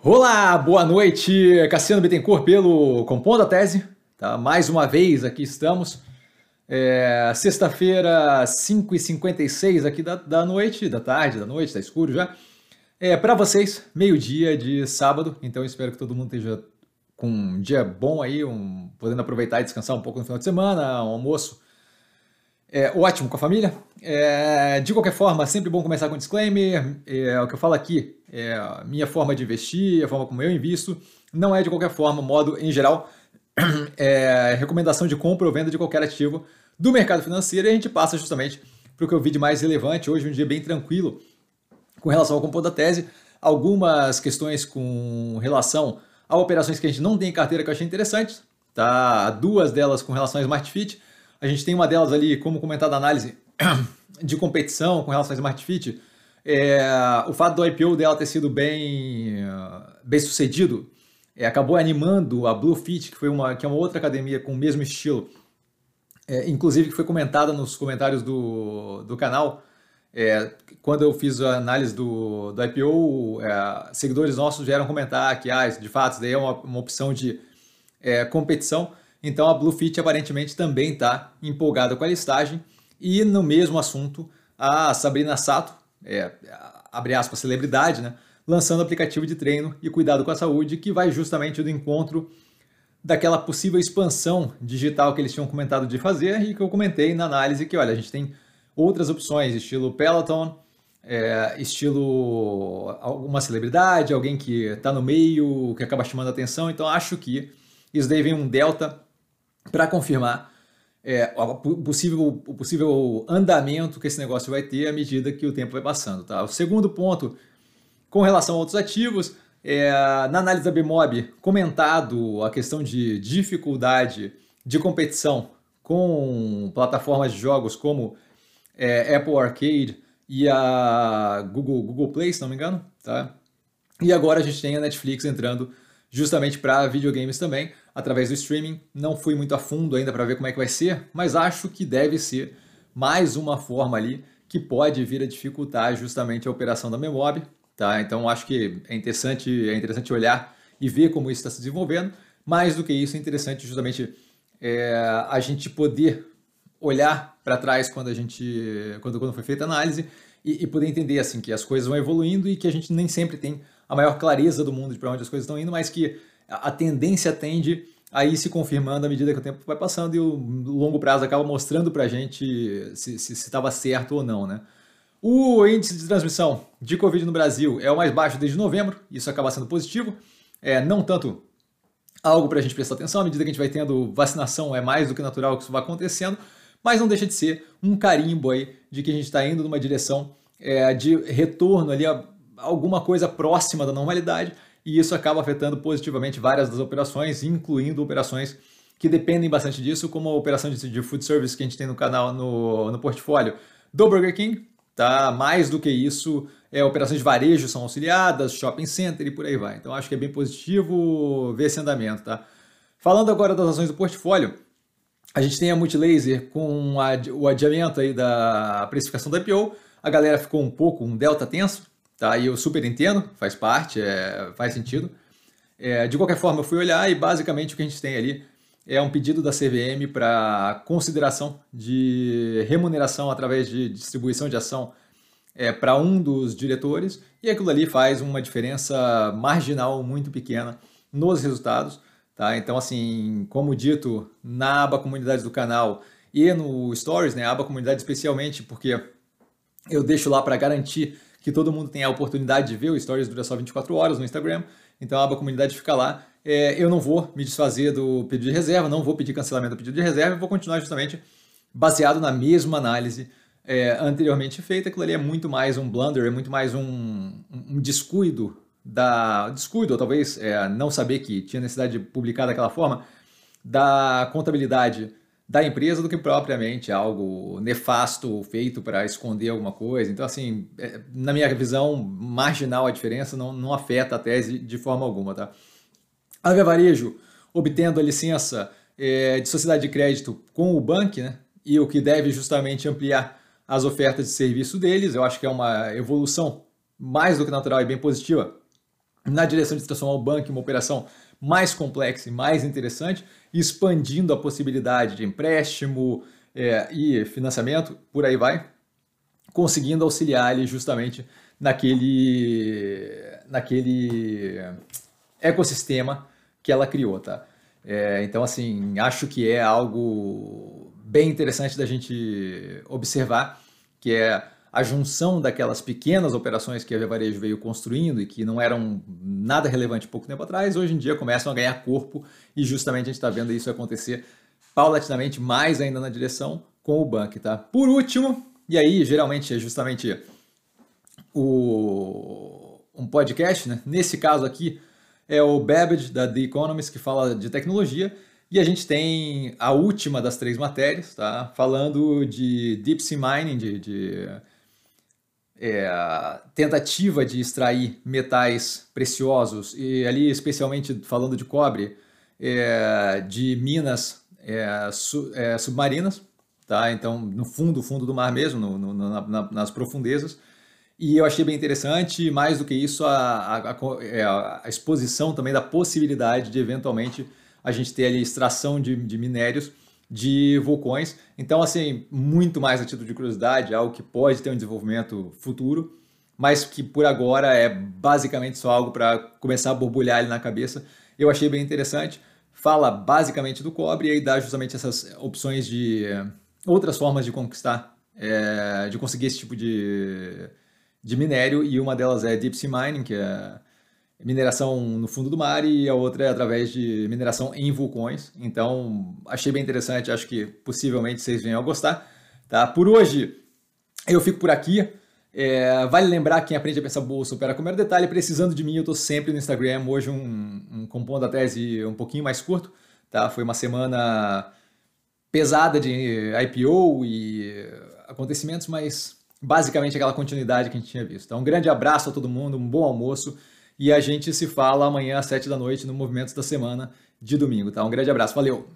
Olá, boa noite, Cassiano Bittencourt pelo Compondo a Tese. Tá? Mais uma vez aqui estamos. É, Sexta-feira, 5h56 aqui da, da noite, da tarde, da noite, tá escuro já. É, para vocês, meio-dia de sábado, então espero que todo mundo esteja com um dia bom aí, um, podendo aproveitar e descansar um pouco no final de semana, um almoço é, ótimo com a família. É, de qualquer forma, sempre bom começar com um disclaimer. É, o que eu falo aqui é a minha forma de investir, a forma como eu invisto. Não é de qualquer forma, modo em geral, é, recomendação de compra ou venda de qualquer ativo do mercado financeiro. E a gente passa justamente para o que eu vi de mais relevante. Hoje, um dia bem tranquilo com relação ao compor da tese. Algumas questões com relação a operações que a gente não tem em carteira que eu achei interessantes. Tá? Duas delas com relação a Smart Fit a gente tem uma delas ali, como comentado, análise de competição com relação a Smart Fit. É, o fato do IPO dela ter sido bem, bem sucedido é, acabou animando a Bluefit, que, foi uma, que é uma outra academia com o mesmo estilo, é, inclusive que foi comentada nos comentários do, do canal. É, quando eu fiz a análise do, do IPO, é, seguidores nossos vieram comentar que, ah, de fato, isso daí é uma, uma opção de é, competição. Então a Bluefit aparentemente também está empolgada com a listagem. E no mesmo assunto, a Sabrina Sato, é, abre aspas, celebridade, né, lançando aplicativo de treino e cuidado com a saúde, que vai justamente do encontro daquela possível expansão digital que eles tinham comentado de fazer e que eu comentei na análise que, olha, a gente tem outras opções, estilo Peloton, é, estilo alguma celebridade, alguém que está no meio, que acaba chamando atenção. Então acho que isso daí vem um delta para confirmar é, o, possível, o possível andamento que esse negócio vai ter à medida que o tempo vai passando. Tá? O segundo ponto, com relação a outros ativos, é, na análise da Bmob, comentado a questão de dificuldade de competição com plataformas de jogos como é, Apple Arcade e a Google, Google Play, se não me engano. Tá? E agora a gente tem a Netflix entrando justamente para videogames também, através do streaming. Não fui muito a fundo ainda para ver como é que vai ser, mas acho que deve ser mais uma forma ali que pode vir a dificultar justamente a operação da Memob, tá? Então acho que é interessante, é interessante olhar e ver como isso está se desenvolvendo. Mais do que isso, é interessante justamente é, a gente poder olhar para trás quando a gente quando, quando foi feita a análise e, e, poder entender assim que as coisas vão evoluindo e que a gente nem sempre tem a maior clareza do mundo de para onde as coisas estão indo, mas que a tendência tende a ir se confirmando à medida que o tempo vai passando e o longo prazo acaba mostrando para a gente se estava certo ou não, né? O índice de transmissão de Covid no Brasil é o mais baixo desde novembro, isso acaba sendo positivo, é não tanto algo para a gente prestar atenção, à medida que a gente vai tendo vacinação, é mais do que natural que isso vai acontecendo, mas não deixa de ser um carimbo aí de que a gente está indo numa direção é, de retorno ali a alguma coisa próxima da normalidade e isso acaba afetando positivamente várias das operações, incluindo operações que dependem bastante disso, como a operação de, food service que a gente tem no canal, no, no portfólio do Burger King, tá? Mais do que isso, é, operações de varejo são auxiliadas, shopping center e por aí vai. Então acho que é bem positivo ver esse andamento, tá? Falando agora das ações do portfólio, a gente tem a Multilaser com o adiamento aí da precificação da IPO, a galera ficou um pouco, um delta tenso, Tá? E eu super entendo, faz parte, é, faz sentido. É, de qualquer forma, eu fui olhar e basicamente o que a gente tem ali é um pedido da CVM para consideração de remuneração através de distribuição de ação é, para um dos diretores, e aquilo ali faz uma diferença marginal muito pequena nos resultados. Tá? Então, assim, como dito, na aba comunidade do canal e no Stories, né, aba comunidade especialmente, porque eu deixo lá para garantir que todo mundo tem a oportunidade de ver. O Stories dura só 24 horas no Instagram, então a aba comunidade fica lá. É, eu não vou me desfazer do pedido de reserva, não vou pedir cancelamento do pedido de reserva, vou continuar justamente baseado na mesma análise é, anteriormente feita. Aquilo ali é muito mais um blunder, é muito mais um, um descuido da descuido, ou talvez é, não saber que tinha necessidade de publicar daquela forma, da contabilidade da empresa do que propriamente algo nefasto feito para esconder alguma coisa. Então, assim, é, na minha visão, marginal a diferença não, não afeta a tese de forma alguma, tá? A Via Varejo, obtendo a licença é, de sociedade de crédito com o banco, né? E o que deve justamente ampliar as ofertas de serviço deles, eu acho que é uma evolução mais do que natural e bem positiva na direção de transformar o banco em uma operação mais complexa e mais interessante, expandindo a possibilidade de empréstimo é, e financiamento, por aí vai, conseguindo auxiliar ele justamente naquele, naquele ecossistema que ela criou, tá? É, então, assim, acho que é algo bem interessante da gente observar, que é a junção daquelas pequenas operações que a Via Varejo veio construindo e que não eram nada relevante pouco tempo atrás, hoje em dia começam a ganhar corpo e justamente a gente está vendo isso acontecer paulatinamente, mais ainda na direção com o Bank, tá? Por último, e aí geralmente é justamente o, um podcast, né? Nesse caso aqui é o Babbage da The Economist que fala de tecnologia e a gente tem a última das três matérias, tá? Falando de deep sea mining, de, de é, tentativa de extrair metais preciosos, e ali especialmente falando de cobre, é, de minas é, su, é, submarinas, tá? então no fundo, fundo do mar mesmo, no, no, na, nas profundezas, e eu achei bem interessante, mais do que isso, a, a, a, é, a, exposição também da possibilidade de eventualmente a gente ter ali extração de, de minérios de vulcões. Então, assim, muito mais a título de curiosidade, algo que pode ter um desenvolvimento futuro, mas que por agora é basicamente só algo para começar a borbulhar ali na cabeça. Eu achei bem interessante. Fala basicamente do cobre e aí dá justamente essas opções de outras formas de conquistar, é, de conseguir esse tipo de, de minério, e uma delas é Deep Sea Mining, que é mineração no fundo do mar e a outra é através de mineração em vulcões. Então, achei bem interessante, acho que possivelmente vocês venham a gostar. Tá? Por hoje, eu fico por aqui. É, vale lembrar quem aprende a pensar bolsa opera com mero detalhe. Precisando de mim, eu estou sempre no Instagram. Hoje um, um compondo a tese um pouquinho mais curto. Tá? Foi uma semana pesada de IPO e acontecimentos, mas basicamente aquela continuidade que a gente tinha visto. Então, um grande abraço a todo mundo, um bom almoço e a gente se fala amanhã às 7 da noite no Movimentos da Semana de domingo, tá? Um grande abraço, valeu!